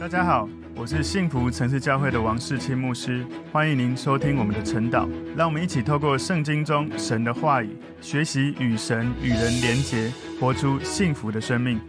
大家好，我是幸福城市教会的王世清牧师，欢迎您收听我们的晨祷。让我们一起透过圣经中神的话语，学习与神与人连结，活出幸福的生命。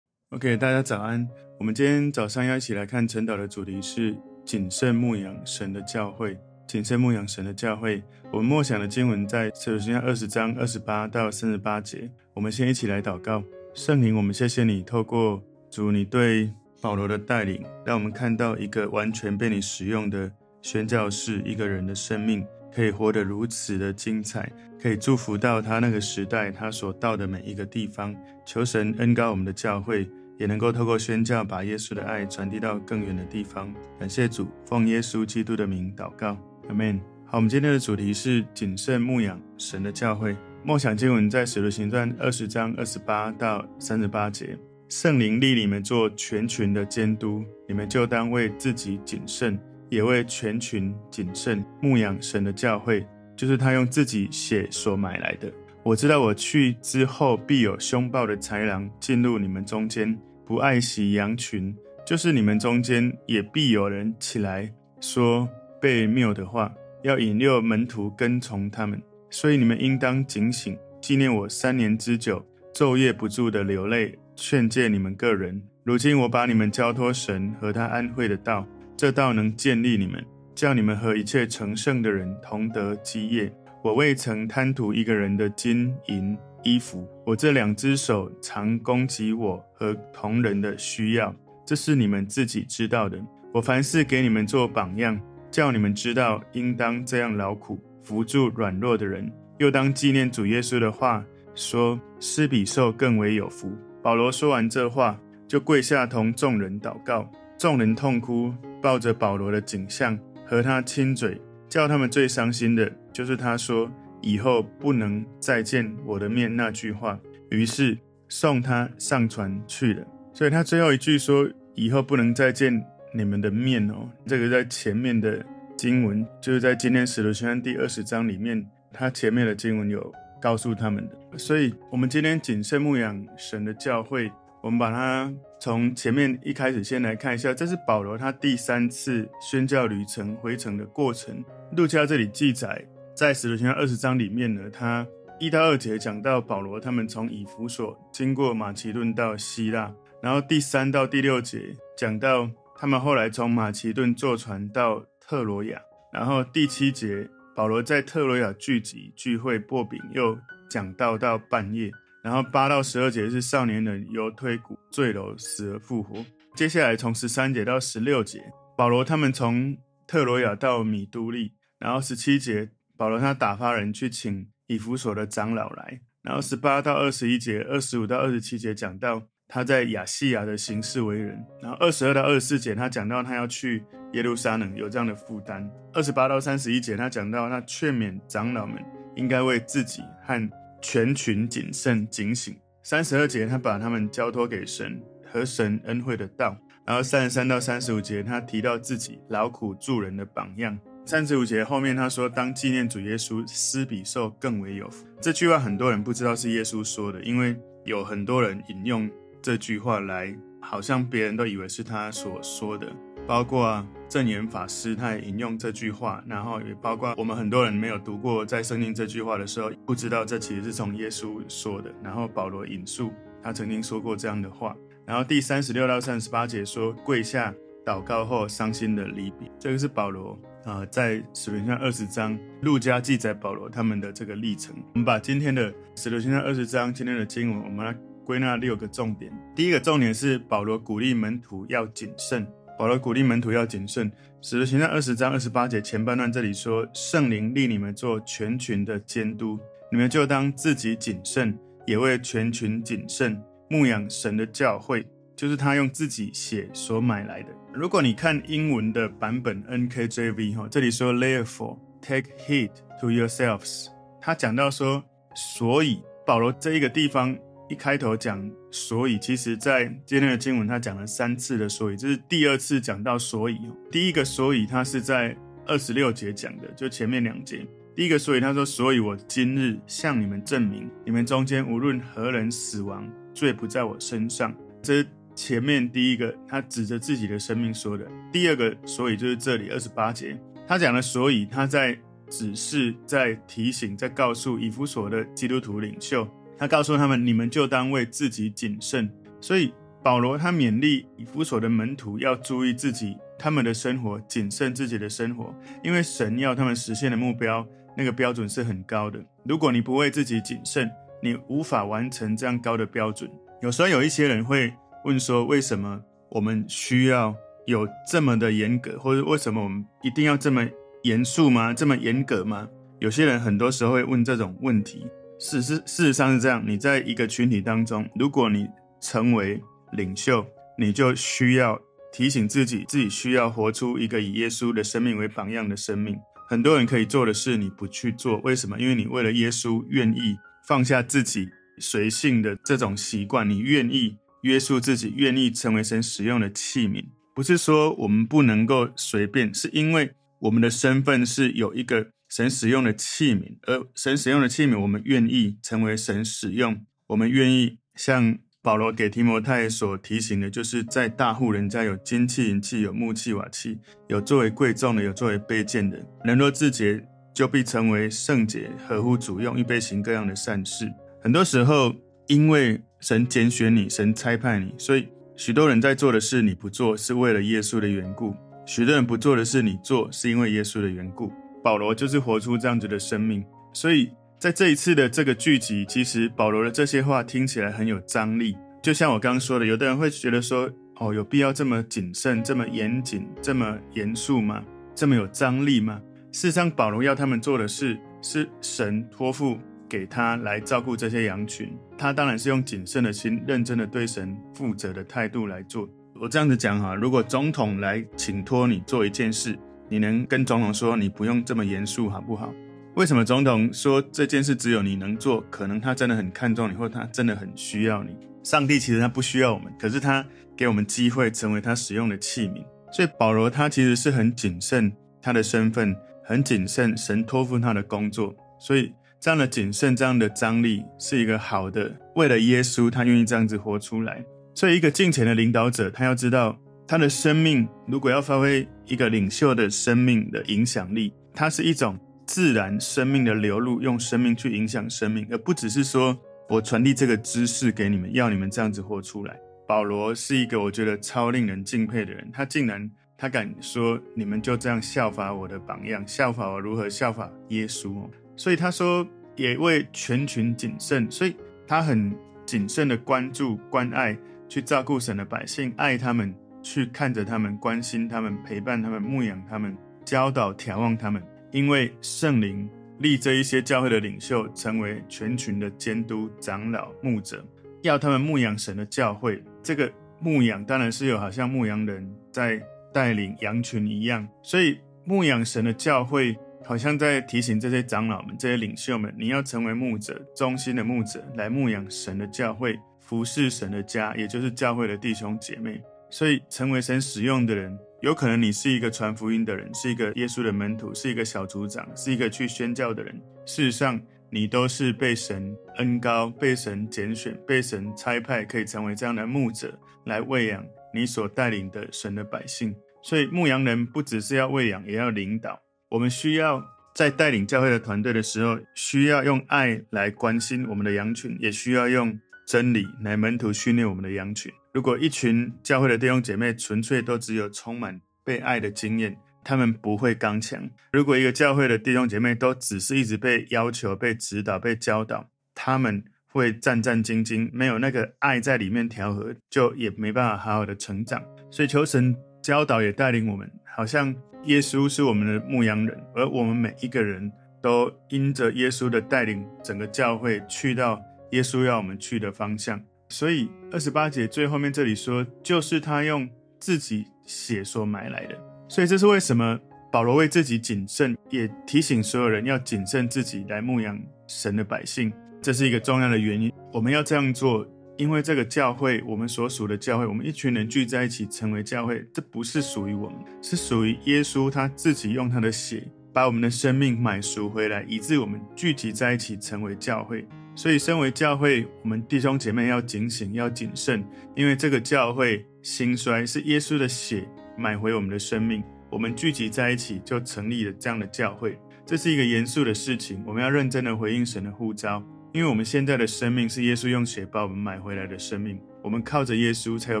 OK，大家早安。我们今天早上要一起来看晨祷的主题是谨慎牧养神的教会。谨慎牧养神的教会。我们默想的经文在使徒行二十章二十八到三十八节。我们先一起来祷告。圣灵，我们谢谢你，透过主你对保罗的带领，让我们看到一个完全被你使用的宣教士，一个人的生命可以活得如此的精彩，可以祝福到他那个时代他所到的每一个地方。求神恩膏我们的教会，也能够透过宣教，把耶稣的爱传递到更远的地方。感谢主，奉耶稣基督的名祷告，阿门。好，我们今天的主题是谨慎牧养神的教会。默想经文在使徒行传二十章二十八到三十八节。圣灵立你们做全群的监督，你们就当为自己谨慎，也为全群谨慎牧养神的教会，就是他用自己血所买来的。我知道我去之后，必有凶暴的豺狼进入你们中间，不爱惜羊群；就是你们中间也必有人起来说悖谬的话，要引诱门徒跟从他们。所以你们应当警醒，纪念我三年之久，昼夜不住的流泪。劝诫你们个人，如今我把你们交托神和他安会的道，这道能建立你们，叫你们和一切成圣的人同得基业。我未曾贪图一个人的金银衣服，我这两只手常供给我和同人的需要，这是你们自己知道的。我凡事给你们做榜样，叫你们知道应当这样劳苦，扶助软弱的人，又当纪念主耶稣的话，说施比受更为有福。保罗说完这话，就跪下同众人祷告。众人痛哭，抱着保罗的景象和他亲嘴。叫他们最伤心的，就是他说以后不能再见我的面那句话。于是送他上船去了。所以他最后一句说以后不能再见你们的面哦。这个在前面的经文，就是在今天使徒行传第二十章里面，他前面的经文有。告诉他们的，所以我们今天谨慎牧养神的教会，我们把它从前面一开始先来看一下，这是保罗他第三次宣教旅程回程的过程。路加这里记载，在使徒行传二十章里面呢，他一到二节讲到保罗他们从以弗所经过马其顿到希腊，然后第三到第六节讲到他们后来从马其顿坐船到特罗亚，然后第七节。保罗在特罗亚聚集聚会，擘饼又讲道到半夜。然后八到十二节是少年人犹推古坠楼死而复活。接下来从十三节到十六节，保罗他们从特罗亚到米都利。然后十七节，保罗他打发人去请以弗所的长老来。然后十八到二十一节，二十五到二十七节讲到他在亚细亚的行事为人。然后二十二到二十四节，他讲到他要去。耶路撒冷有这样的负担。二十八到三十一节，他讲到他劝勉长老们应该为自己和全群谨慎警醒。三十二节，他把他们交托给神和神恩惠的道。然后三十三到三十五节，他提到自己劳苦助人的榜样。三十五节后面他说，当纪念主耶稣，施比受更为有福。这句话很多人不知道是耶稣说的，因为有很多人引用这句话来，好像别人都以为是他所说的。包括证严法师，他也引用这句话，然后也包括我们很多人没有读过在圣经这句话的时候，不知道这其实是从耶稣说的。然后保罗引述他曾经说过这样的话。然后第三十六到三十八节说，跪下祷告后伤心的离别，这个是保罗啊、在使徒行传二十章，路加记载保罗他们的这个历程。我们把今天的使徒行传二十章今天的经文，我们来归纳六个重点。第一个重点是保罗鼓励门徒要谨慎。保罗鼓励门徒要谨慎。使徒行传二十章二十八节前半段这里说：“圣灵立你们做全群的监督，你们就当自己谨慎，也为全群谨慎牧养神的教会，就是他用自己血所买来的。”如果你看英文的版本 NKJV 哈，这里说 “Therefore take heed to yourselves”，他讲到说，所以保罗这一个地方。一开头讲，所以其实，在今天的经文，他讲了三次的所以，这是第二次讲到所以。第一个所以，他是在二十六节讲的，就前面两节。第一个所以，他说：“所以我今日向你们证明，你们中间无论何人死亡，罪不在我身上。”这是前面第一个他指着自己的生命说的，第二个所以就是这里二十八节，他讲的所以他在指示、在提醒、在告诉以弗所的基督徒领袖，他告诉他们：你们就当为自己谨慎。所以保罗他勉励以弗所的门徒要注意自己他们的生活，谨慎自己的生活，因为神要他们实现的目标那个标准是很高的。如果你不为自己谨慎，你无法完成这样高的标准。有时候有一些人会问说：为什么我们需要有这么的严格，或者为什么我们一定要这么严肃吗？这么严格吗？有些人很多时候会问这种问题。事实事实上是这样：你在一个群体当中，如果你成为领袖，你就需要提醒自己，自己需要活出一个以耶稣的生命为榜样的生命。很多人可以做的事，你不去做，为什么？因为你为了耶稣愿意放下自己。随性的这种习惯，你愿意约束自己，愿意成为神使用的器皿，不是说我们不能够随便，是因为我们的身份是有一个神使用的器皿，而神使用的器皿，我们愿意成为神使用，我们愿意像保罗给提摩太所提醒的，就是在大户人家有金器、银器、有木器、瓦器，有作为贵重的，有作为卑贱的，人若自洁，就必成为圣洁，合乎主用，预备行各样的善事。很多时候，因为神拣选你，神差派你，所以许多人在做的事你不做，是为了耶稣的缘故；许多人不做的事你做，是因为耶稣的缘故。保罗就是活出这样子的生命。所以在这一次的这个聚集，其实保罗的这些话听起来很有张力。就像我刚刚说的，有的人会觉得说：“哦，有必要这么谨慎、这么严谨、这么严肃吗？这么有张力吗？”事实上，保罗要他们做的事，是神托付。给他来照顾这些羊群，他当然是用谨慎的心、认真的对神负责的态度来做。我这样子讲哈，如果总统来请托你做一件事，你能跟总统说你不用这么严肃，好不好？为什么总统说这件事只有你能做？可能他真的很看重你，或他真的很需要你。上帝其实他不需要我们，可是他给我们机会成为他使用的器皿。所以保罗他其实是很谨慎他的身份，很谨慎神托付他的工作，所以。这样的谨慎，这样的张力，是一个好的。为了耶稣，他愿意这样子活出来。所以，一个敬虔的领导者，他要知道，他的生命如果要发挥一个领袖的生命的影响力，它是一种自然生命的流露，用生命去影响生命，而不只是说我传递这个知识给你们，要你们这样子活出来。保罗是一个我觉得超令人敬佩的人，他竟然他敢说，你们就这样效法我的榜样，效法我如何效法耶稣。所以他说，也为全群谨慎，所以他很谨慎的关注、关爱，去照顾神的百姓，爱他们，去看着他们，关心他们，陪伴他们，牧养他们，教导、眺望他们。因为圣灵立这一些教会的领袖，成为全群的监督、长老、牧者，要他们牧养神的教会。这个牧养当然是有好像牧羊人在带领羊群一样，所以牧养神的教会。好像在提醒这些长老们、这些领袖们，你要成为牧者，忠心的牧者，来牧养神的教会，服侍神的家，也就是教会的弟兄姐妹。所以，成为神使用的人，有可能你是一个传福音的人，是一个耶稣的门徒，是一个小组长，是一个去宣教的人。事实上，你都是被神恩高、被神拣选、被神差派，可以成为这样的牧者，来喂养你所带领的神的百姓。所以，牧羊人不只是要喂养，也要领导。我们需要在带领教会的团队的时候，需要用爱来关心我们的羊群，也需要用真理来门徒训练我们的羊群。如果一群教会的弟兄姐妹纯粹都只有充满被爱的经验，他们不会刚强；如果一个教会的弟兄姐妹都只是一直被要求、被指导、被教导，他们会战战兢兢，没有那个爱在里面调和，就也没办法好好的成长。所以求神教导也带领我们，好像。耶稣是我们的牧羊人，而我们每一个人都因着耶稣的带领，整个教会去到耶稣要我们去的方向。所以二十八节最后面这里说，就是他用自己血所买来的。所以这是为什么保罗为自己谨慎，也提醒所有人要谨慎自己来牧养神的百姓。这是一个重要的原因。我们要这样做。因为这个教会，我们所属的教会，我们一群人聚在一起成为教会，这不是属于我们，是属于耶稣他自己用他的血把我们的生命买赎回来，以致我们聚集在一起成为教会。所以，身为教会，我们弟兄姐妹要警醒，要谨慎，因为这个教会兴衰是耶稣的血买回我们的生命。我们聚集在一起，就成立了这样的教会。这是一个严肃的事情，我们要认真的回应神的呼召，因为我们现在的生命是耶稣用血把我们买回来的生命。我们靠着耶稣，才有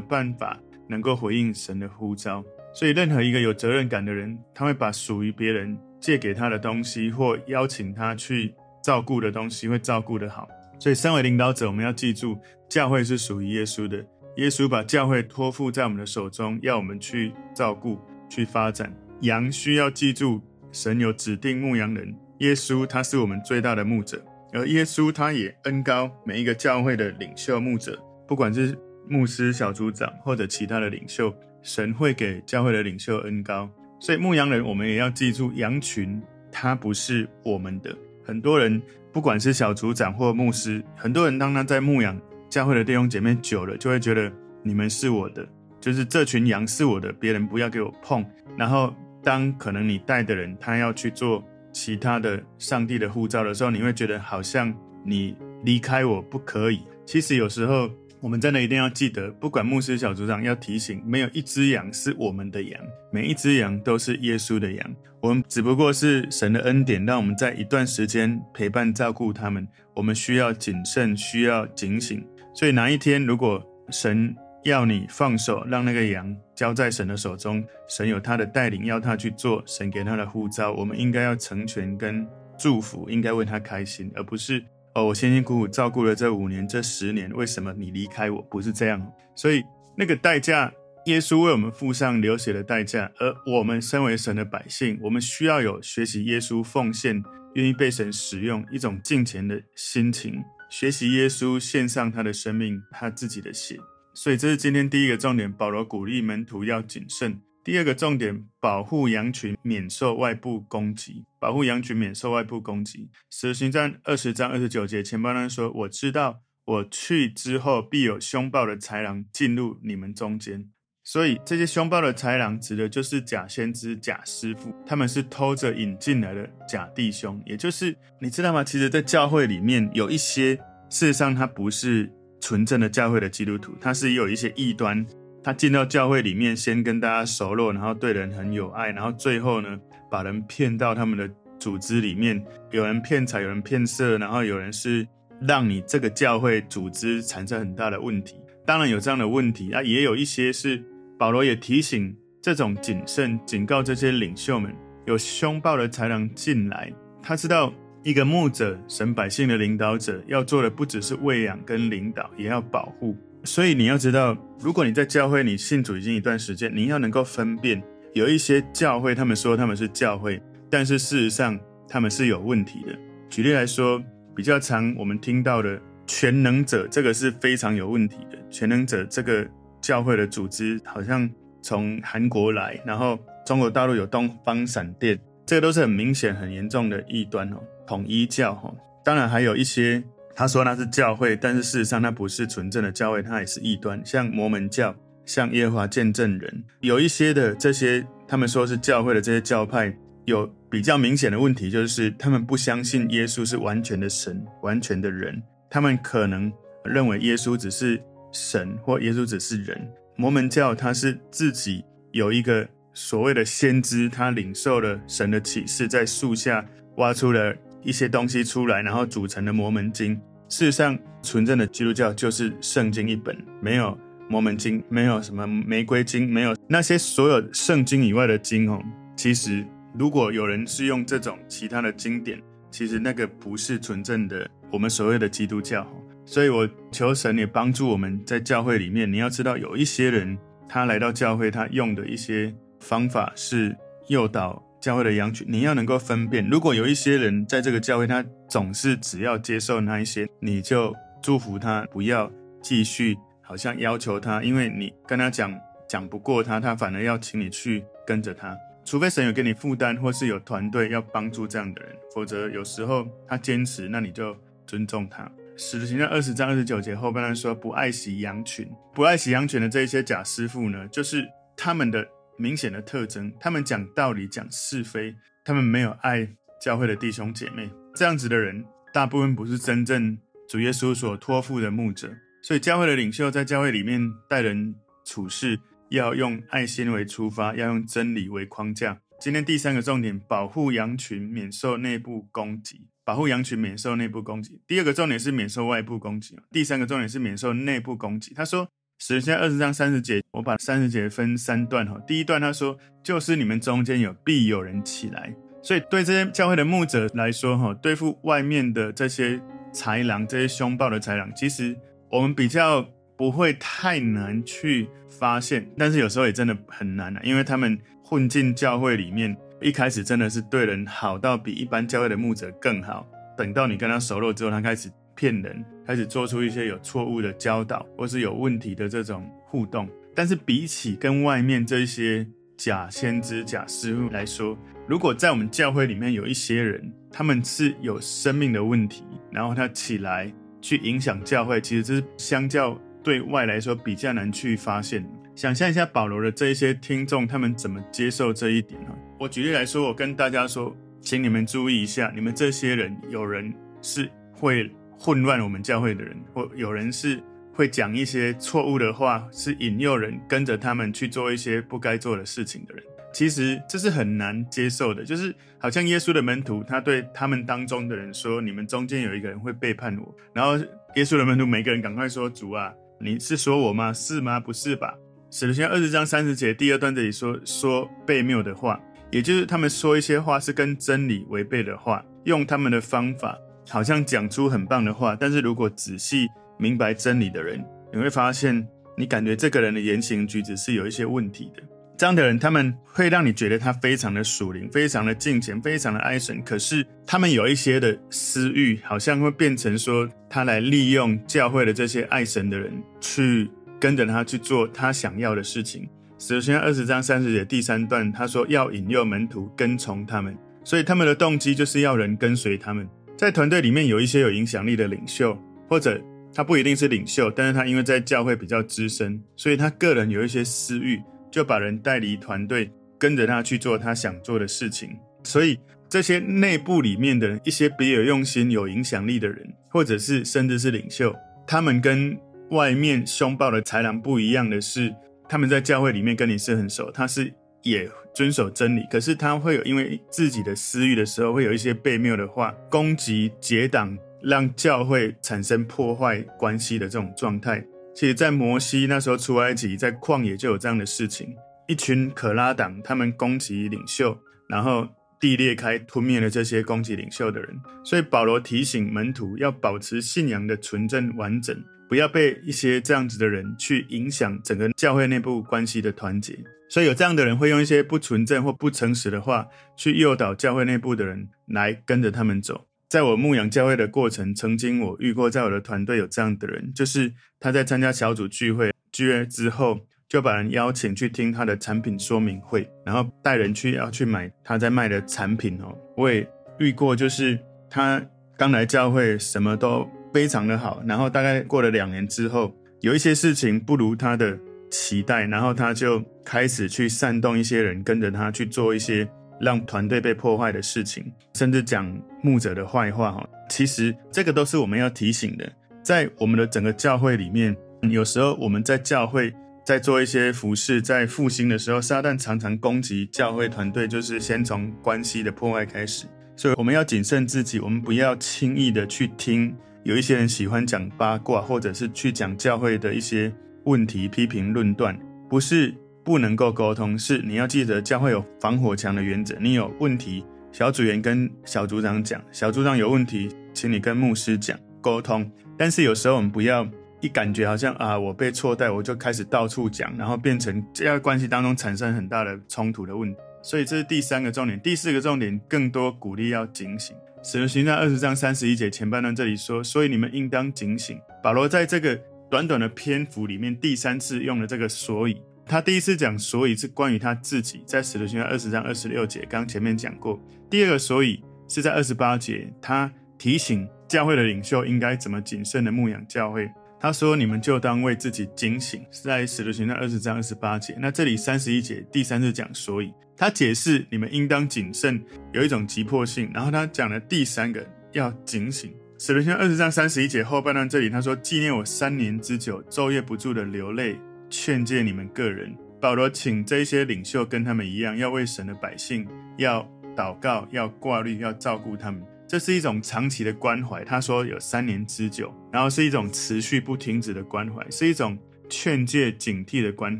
办法能够回应神的呼召。所以，任何一个有责任感的人，他会把属于别人借给他的东西，或邀请他去。照顾的东西会照顾得好，所以身为领导者，我们要记住，教会是属于耶稣的。耶稣把教会托付在我们的手中，要我们去照顾、去发展。羊需要记住，神有指定牧羊人，耶稣他是我们最大的牧者，而耶稣他也恩高每一个教会的领袖牧者，不管是牧师、小组长或者其他的领袖，神会给教会的领袖恩高。所以牧羊人，我们也要记住，羊群他不是我们的。很多人，不管是小组长或牧师，很多人当他在牧养教会的弟兄姐妹久了，就会觉得你们是我的，就是这群羊是我的，别人不要给我碰。然后，当可能你带的人他要去做其他的上帝的护照的时候，你会觉得好像你离开我不可以。其实有时候。我们真的一定要记得，不管牧师、小组长要提醒，没有一只羊是我们的羊，每一只羊都是耶稣的羊。我们只不过是神的恩典，让我们在一段时间陪伴照顾他们。我们需要谨慎，需要警醒。所以哪一天如果神要你放手，让那个羊交在神的手中，神有他的带领，要他去做神给他的呼召，我们应该要成全跟祝福，应该为他开心，而不是。哦，我辛辛苦苦照顾了这五年、这十年，为什么你离开我？不是这样，所以那个代价，耶稣为我们付上流血的代价，而我们身为神的百姓，我们需要有学习耶稣奉献、愿意被神使用一种敬虔的心情，学习耶稣献上他的生命、他自己的血。所以这是今天第一个重点，保罗鼓励门徒要谨慎。第二个重点，保护羊群免受外部攻击。保护羊群免受外部攻击。使徒行传二十章二十九节，前半段说：“我知道我去之后，必有凶暴的豺狼进入你们中间。”所以这些凶暴的豺狼指的就是假先知、假师傅，他们是偷着引进来的假弟兄。也就是你知道吗？其实，在教会里面有一些，事实上他不是纯正的教会的基督徒，他是有一些异端。他进到教会里面，先跟大家熟络，然后对人很有爱，然后最后呢，把人骗到他们的组织里面。有人骗财，有人骗色，然后有人是让你这个教会组织产生很大的问题。当然有这样的问题啊，也有一些是保罗也提醒这种谨慎，警告这些领袖们，有凶暴的豺狼进来。他知道一个牧者、神百姓的领导者要做的不只是喂养跟领导，也要保护。所以你要知道，如果你在教会，你信主已经一段时间，你要能够分辨，有一些教会，他们说他们是教会，但是事实上他们是有问题的。举例来说，比较常我们听到的全能者，这个是非常有问题的。全能者这个教会的组织，好像从韩国来，然后中国大陆有东方闪电，这个都是很明显、很严重的异端哦。统一教哈，当然还有一些。他说那是教会，但是事实上那不是纯正的教会，它也是异端。像摩门教，像耶和华见证人，有一些的这些，他们说是教会的这些教派，有比较明显的问题，就是他们不相信耶稣是完全的神，完全的人。他们可能认为耶稣只是神，或耶稣只是人。摩门教他是自己有一个所谓的先知，他领受了神的启示，在树下挖出了。一些东西出来，然后组成的摩门经。事实上，纯正的基督教就是圣经一本，没有摩门经，没有什么玫瑰经，没有那些所有圣经以外的经哦。其实，如果有人是用这种其他的经典，其实那个不是纯正的我们所谓的基督教。所以我求神也帮助我们在教会里面，你要知道，有一些人他来到教会，他用的一些方法是诱导。教会的羊群，你要能够分辨。如果有一些人在这个教会，他总是只要接受那一些，你就祝福他，不要继续好像要求他，因为你跟他讲讲不过他，他反而要请你去跟着他。除非神有给你负担，或是有团队要帮助这样的人，否则有时候他坚持，那你就尊重他。使徒行传二十章二十九节后半段说，不爱惜羊群，不爱惜羊群的这一些假师傅呢，就是他们的。明显的特征，他们讲道理、讲是非，他们没有爱教会的弟兄姐妹。这样子的人，大部分不是真正主耶稣所托付的牧者。所以教会的领袖在教会里面待人处事，要用爱心为出发，要用真理为框架。今天第三个重点，保护羊群免受内部攻击。保护羊群免受内部攻击。第二个重点是免受外部攻击。第三个重点是免受内部攻击。他说。使徒行传二十章三十节，我把三十节分三段哈。第一段他说，就是你们中间有必有人起来，所以对这些教会的牧者来说哈，对付外面的这些豺狼、这些凶暴的豺狼，其实我们比较不会太难去发现，但是有时候也真的很难啊，因为他们混进教会里面，一开始真的是对人好到比一般教会的牧者更好，等到你跟他熟络之后，他开始。骗人，开始做出一些有错误的教导，或是有问题的这种互动。但是比起跟外面这些假先知、假师傅来说，如果在我们教会里面有一些人，他们是有生命的问题，然后他起来去影响教会，其实这是相较对外来说比较难去发现。想象一下保罗的这一些听众，他们怎么接受这一点呢？我举例来说，我跟大家说，请你们注意一下，你们这些人有人是会。混乱我们教会的人，或有人是会讲一些错误的话，是引诱人跟着他们去做一些不该做的事情的人。其实这是很难接受的，就是好像耶稣的门徒，他对他们当中的人说：“你们中间有一个人会背叛我。”然后耶稣的门徒每个人赶快说：“主啊，你是说我吗？是吗？不是吧？”使徒行二十章三十节第二段这里说说悖谬的话，也就是他们说一些话是跟真理违背的话，用他们的方法。好像讲出很棒的话，但是如果仔细明白真理的人，你会发现，你感觉这个人的言行举止是有一些问题的。这样的人，他们会让你觉得他非常的属灵，非常的敬虔，非常的爱神。可是他们有一些的私欲，好像会变成说，他来利用教会的这些爱神的人，去跟着他去做他想要的事情。首先二十章三十节第三段，他说要引诱门徒跟从他们，所以他们的动机就是要人跟随他们。在团队里面有一些有影响力的领袖，或者他不一定是领袖，但是他因为在教会比较资深，所以他个人有一些私欲，就把人带离团队，跟着他去做他想做的事情。所以这些内部里面的一些别有用心、有影响力的人，或者是甚至是领袖，他们跟外面凶暴的豺狼不一样的是，他们在教会里面跟你是很熟，他是也。遵守真理，可是他会有因为自己的私欲的时候，会有一些悖谬的话攻击、结党，让教会产生破坏关系的这种状态。其实，在摩西那时候出埃及，在旷野就有这样的事情，一群可拉党他们攻击领袖，然后地裂开，吞灭了这些攻击领袖的人。所以保罗提醒门徒要保持信仰的纯正完整，不要被一些这样子的人去影响整个教会内部关系的团结。所以有这样的人会用一些不纯正或不诚实的话去诱导教会内部的人来跟着他们走。在我牧养教会的过程，曾经我遇过在我的团队有这样的人，就是他在参加小组聚会聚会之后，就把人邀请去听他的产品说明会，然后带人去要去买他在卖的产品哦。我也遇过，就是他刚来教会什么都非常的好，然后大概过了两年之后，有一些事情不如他的期待，然后他就开始去煽动一些人跟着他去做一些让团队被破坏的事情，甚至讲牧者的坏话。哈，其实这个都是我们要提醒的。在我们的整个教会里面，有时候我们在教会在做一些服事，在复兴的时候，撒旦常常攻击教会团队，就是先从关系的破坏开始。所以我们要谨慎自己，我们不要轻易的去听有一些人喜欢讲八卦，或者是去讲教会的一些。问题批评论断不是不能够沟通，是你要记得教会有防火墙的原则。你有问题，小组员跟小组长讲，小组长有问题，请你跟牧师讲沟通。但是有时候我们不要一感觉好像啊，我被错待，我就开始到处讲，然后变成这样关系当中产生很大的冲突的问。所以这是第三个重点，第四个重点，更多鼓励要警醒。使徒行传二十章三十一节前半段这里说，所以你们应当警醒。保罗在这个。短短的篇幅里面，第三次用了这个所以。他第一次讲所以是关于他自己，在使徒行传二十章二十六节，刚前面讲过。第二个所以是在二十八节，他提醒教会的领袖应该怎么谨慎的牧养教会。他说：“你们就当为自己警醒。”是在使徒行传二十章二十八节。那这里三十一节第三次讲所以，他解释你们应当谨慎，有一种急迫性。然后他讲了第三个要警醒。使徒行二十章三十一节后半段这里，他说：“纪念我三年之久，昼夜不住的流泪，劝诫你们个人。”保罗请这些领袖跟他们一样，要为神的百姓要祷告，要挂虑，要照顾他们。这是一种长期的关怀。他说有三年之久，然后是一种持续不停止的关怀，是一种劝诫警惕的关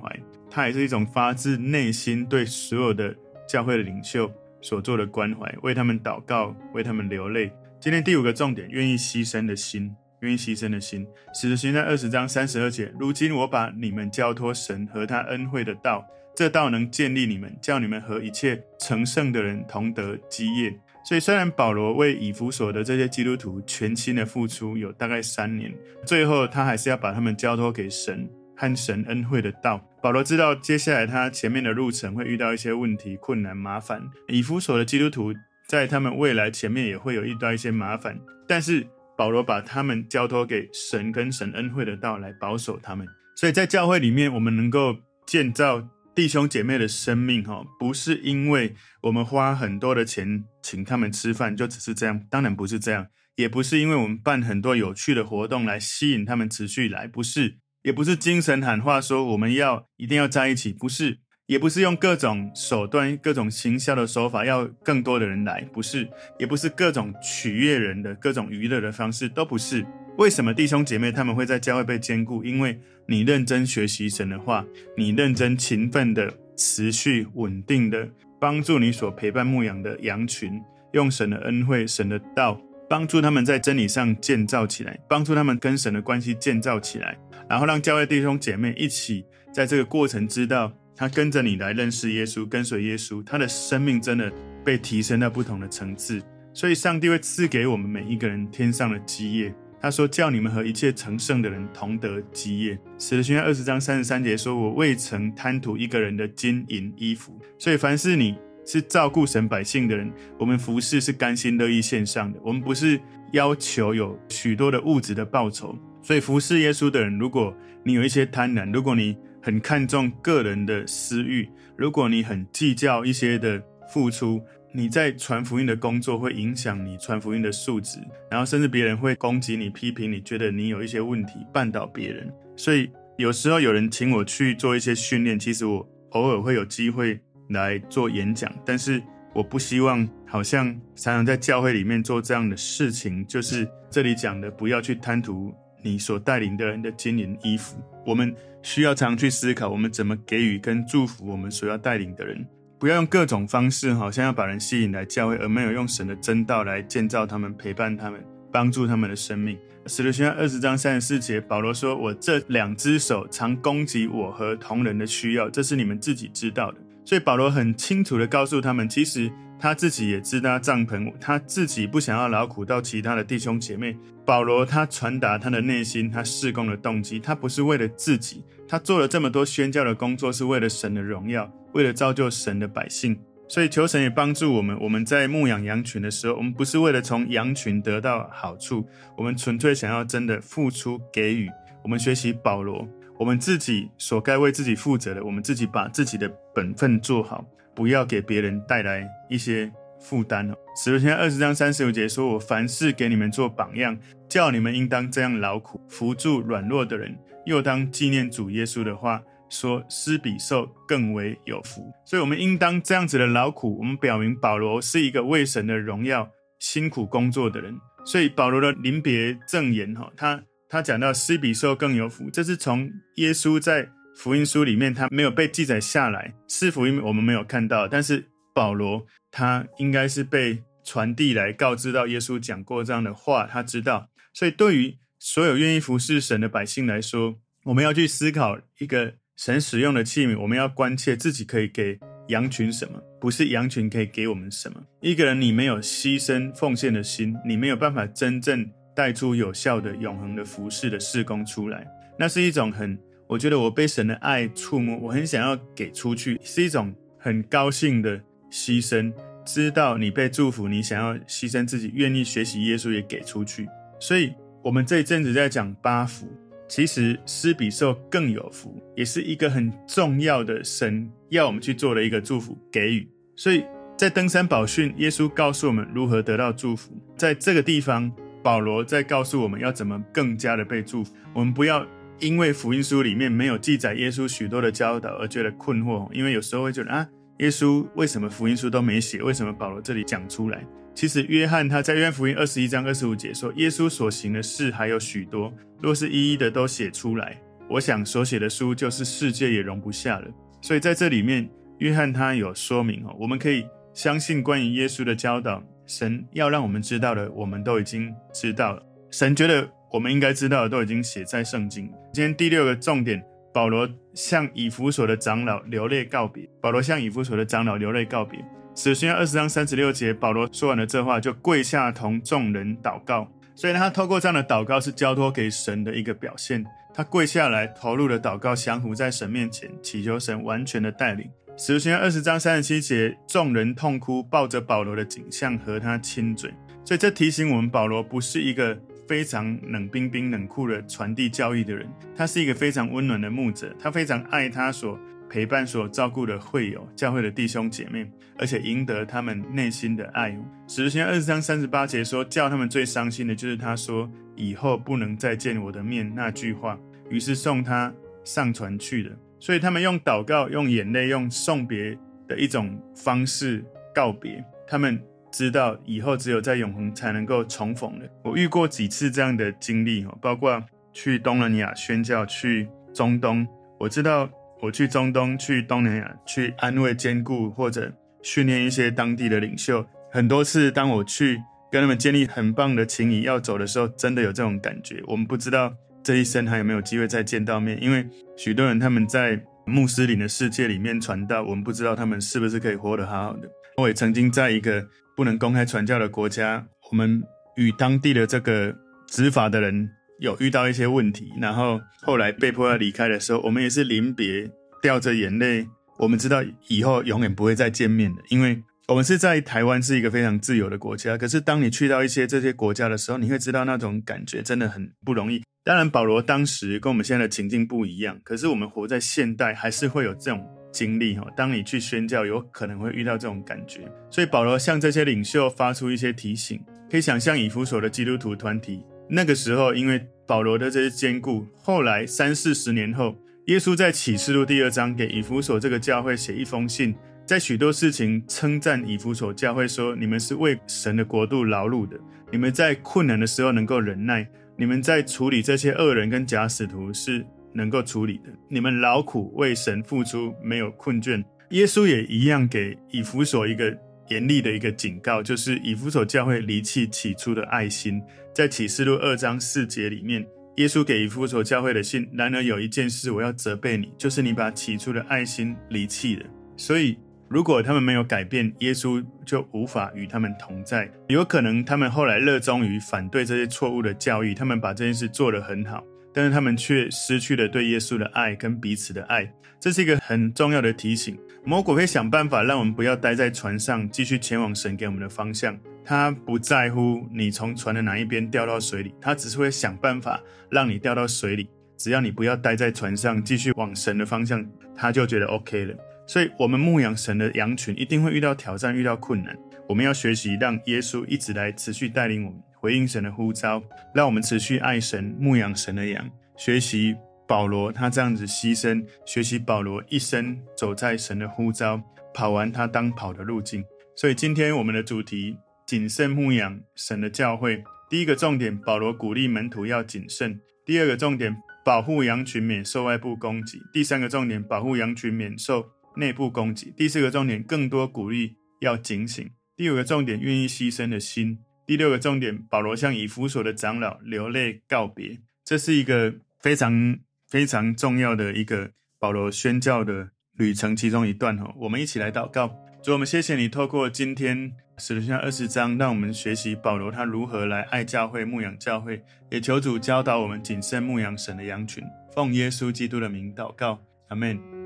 怀。它也是一种发自内心对所有的教会的领袖所做的关怀，为他们祷告，为他们流泪。今天第五个重点，愿意牺牲的心，愿意牺牲的心。使徒行传二十章三十二节，如今我把你们交托神和他恩惠的道，这道能建立你们，叫你们和一切成圣的人同得基业。所以，虽然保罗为以弗所的这些基督徒全心的付出有大概三年，最后他还是要把他们交托给神和神恩惠的道。保罗知道接下来他前面的路程会遇到一些问题、困难、麻烦。以弗所的基督徒。在他们未来前面也会有遇到一些麻烦，但是保罗把他们交托给神跟神恩惠的道来保守他们。所以在教会里面，我们能够建造弟兄姐妹的生命，哈，不是因为我们花很多的钱请他们吃饭，就只是这样。当然不是这样，也不是因为我们办很多有趣的活动来吸引他们持续来，不是，也不是精神喊话说我们要一定要在一起，不是。也不是用各种手段、各种行销的手法要更多的人来，不是；也不是各种取悦人的各种娱乐的方式，都不是。为什么弟兄姐妹他们会在教会被坚固？因为你认真学习神的话，你认真勤奋的、持续稳定的帮助你所陪伴牧养的羊群，用神的恩惠、神的道帮助他们在真理上建造起来，帮助他们跟神的关系建造起来，然后让教会弟兄姐妹一起在这个过程知道。他跟着你来认识耶稣，跟随耶稣，他的生命真的被提升到不同的层次。所以，上帝会赐给我们每一个人天上的基业。他说：“叫你们和一切成圣的人同得基业。”使徒行传二十章三十三节说：“我未曾贪图一个人的金银衣服。”所以，凡是你是照顾神百姓的人，我们服侍是甘心乐意献上的。我们不是要求有许多的物质的报酬。所以，服侍耶稣的人，如果你有一些贪婪，如果你很看重个人的私欲，如果你很计较一些的付出，你在传福音的工作会影响你传福音的素质，然后甚至别人会攻击你、批评你，觉得你有一些问题，绊倒别人。所以有时候有人请我去做一些训练，其实我偶尔会有机会来做演讲，但是我不希望好像常常在教会里面做这样的事情，就是这里讲的，不要去贪图你所带领的人的金银衣服。我们。需要常去思考，我们怎么给予跟祝福我们所要带领的人。不要用各种方式，好像要把人吸引来教会，而没有用神的真道来建造他们、陪伴他们、帮助他们的生命。使徒行传二十章三十四节，保罗说：“我这两只手常供给我和同人的需要，这是你们自己知道的。”所以保罗很清楚地告诉他们，其实他自己也知道帐篷，他自己不想要劳苦到其他的弟兄姐妹。保罗他传达他的内心，他事工的动机，他不是为了自己。他做了这么多宣教的工作，是为了神的荣耀，为了造就神的百姓。所以求神也帮助我们。我们在牧养羊群的时候，我们不是为了从羊群得到好处，我们纯粹想要真的付出给予。我们学习保罗，我们自己所该为自己负责的，我们自己把自己的本分做好，不要给别人带来一些负担哦。使徒行二十章三十五节说：“我凡事给你们做榜样，叫你们应当这样劳苦，扶助软弱的人。”又当纪念主耶稣的话说，施比受更为有福。所以，我们应当这样子的劳苦。我们表明保罗是一个为神的荣耀辛苦工作的人。所以，保罗的临别赠言，哈，他他讲到施比受更有福，这是从耶稣在福音书里面他没有被记载下来，四福音我们没有看到，但是保罗他应该是被传递来告知到耶稣讲过这样的话，他知道。所以，对于所有愿意服侍神的百姓来说，我们要去思考一个神使用的器皿，我们要关切自己可以给羊群什么，不是羊群可以给我们什么。一个人你没有牺牲奉献的心，你没有办法真正带出有效的永恒的服侍的事工出来。那是一种很，我觉得我被神的爱触摸，我很想要给出去，是一种很高兴的牺牲。知道你被祝福，你想要牺牲自己，愿意学习耶稣也给出去。所以。我们这一阵子在讲八福，其实施比受更有福，也是一个很重要的神要我们去做的一个祝福给予。所以在登山宝训，耶稣告诉我们如何得到祝福。在这个地方，保罗在告诉我们要怎么更加的被祝福。我们不要因为福音书里面没有记载耶稣许多的教导而觉得困惑，因为有时候会觉得啊，耶稣为什么福音书都没写？为什么保罗这里讲出来？其实约翰他在约翰福音二十一章二十五节说，耶稣所行的事还有许多，若是一一的都写出来，我想所写的书就是世界也容不下了。所以在这里面，约翰他有说明哦，我们可以相信关于耶稣的教导，神要让我们知道的，我们都已经知道了。神觉得我们应该知道的，都已经写在圣经。今天第六个重点，保罗向以弗所的长老流泪告别。保罗向以弗所的长老流泪告别。使徒行二十章三十六节，保罗说完了这话，就跪下同众人祷告。所以呢他透过这样的祷告，是交托给神的一个表现。他跪下来，投入了祷告，降服在神面前，祈求神完全的带领。使徒行二十章三十七节，众人痛哭，抱着保罗的颈项和他亲嘴。所以这提醒我们，保罗不是一个非常冷冰冰、冷酷的传递教义的人，他是一个非常温暖的牧者，他非常爱他所陪伴所照顾的会友、教会的弟兄姐妹，而且赢得他们内心的爱。使徒行二十章三十八节说，叫他们最伤心的就是他说以后不能再见我的面那句话。于是送他上船去了。所以他们用祷告、用眼泪、用送别的一种方式告别。他们知道以后只有在永恒才能够重逢了。我遇过几次这样的经历，包括去东南亚宣教、去中东，我知道。我去中东、去东南亚，去安慰、坚固或者训练一些当地的领袖。很多次，当我去跟他们建立很棒的情谊，要走的时候，真的有这种感觉。我们不知道这一生还有没有机会再见到面，因为许多人他们在穆斯林的世界里面传道，我们不知道他们是不是可以活得好好的。我也曾经在一个不能公开传教的国家，我们与当地的这个执法的人。有遇到一些问题，然后后来被迫要离开的时候，我们也是临别，掉着眼泪。我们知道以后永远不会再见面的，因为我们是在台湾是一个非常自由的国家。可是当你去到一些这些国家的时候，你会知道那种感觉真的很不容易。当然，保罗当时跟我们现在的情境不一样，可是我们活在现代，还是会有这种经历哈。当你去宣教，有可能会遇到这种感觉。所以保罗向这些领袖发出一些提醒，可以想象以弗所的基督徒团体。那个时候，因为保罗的这些坚固，后来三四十年后，耶稣在启示录第二章给以弗所这个教会写一封信，在许多事情称赞以弗所教会说：你们是为神的国度劳碌的，你们在困难的时候能够忍耐，你们在处理这些恶人跟假使徒是能够处理的，你们劳苦为神付出，没有困倦。耶稣也一样给以弗所一个。严厉的一个警告，就是以弗所教会离弃起初的爱心。在启示录二章四节里面，耶稣给以弗所教会的信。然而有一件事我要责备你，就是你把起初的爱心离弃了。所以，如果他们没有改变，耶稣就无法与他们同在。有可能他们后来热衷于反对这些错误的教义，他们把这件事做得很好，但是他们却失去了对耶稣的爱跟彼此的爱。这是一个很重要的提醒。魔鬼会想办法让我们不要待在船上，继续前往神给我们的方向。他不在乎你从船的哪一边掉到水里，他只是会想办法让你掉到水里。只要你不要待在船上，继续往神的方向，他就觉得 OK 了。所以，我们牧养神的羊群一定会遇到挑战，遇到困难。我们要学习让耶稣一直来持续带领我们，回应神的呼召，让我们持续爱神，牧养神的羊，学习。保罗他这样子牺牲，学习保罗一生走在神的呼召，跑完他当跑的路径。所以今天我们的主题：谨慎牧养神的教会。第一个重点，保罗鼓励门徒要谨慎；第二个重点，保护羊群免受外部攻击；第三个重点，保护羊群免受内部攻击；第四个重点，更多鼓励要警醒；第五个重点，愿意牺牲的心；第六个重点，保罗向以弗所的长老流泪告别。这是一个非常。非常重要的一个保罗宣教的旅程，其中一段哈，我们一起来祷告。主，我们谢谢你透过今天使徒行二十章，让我们学习保罗他如何来爱教会、牧养教会，也求主教导我们谨慎牧养神的羊群。奉耶稣基督的名祷告，阿门。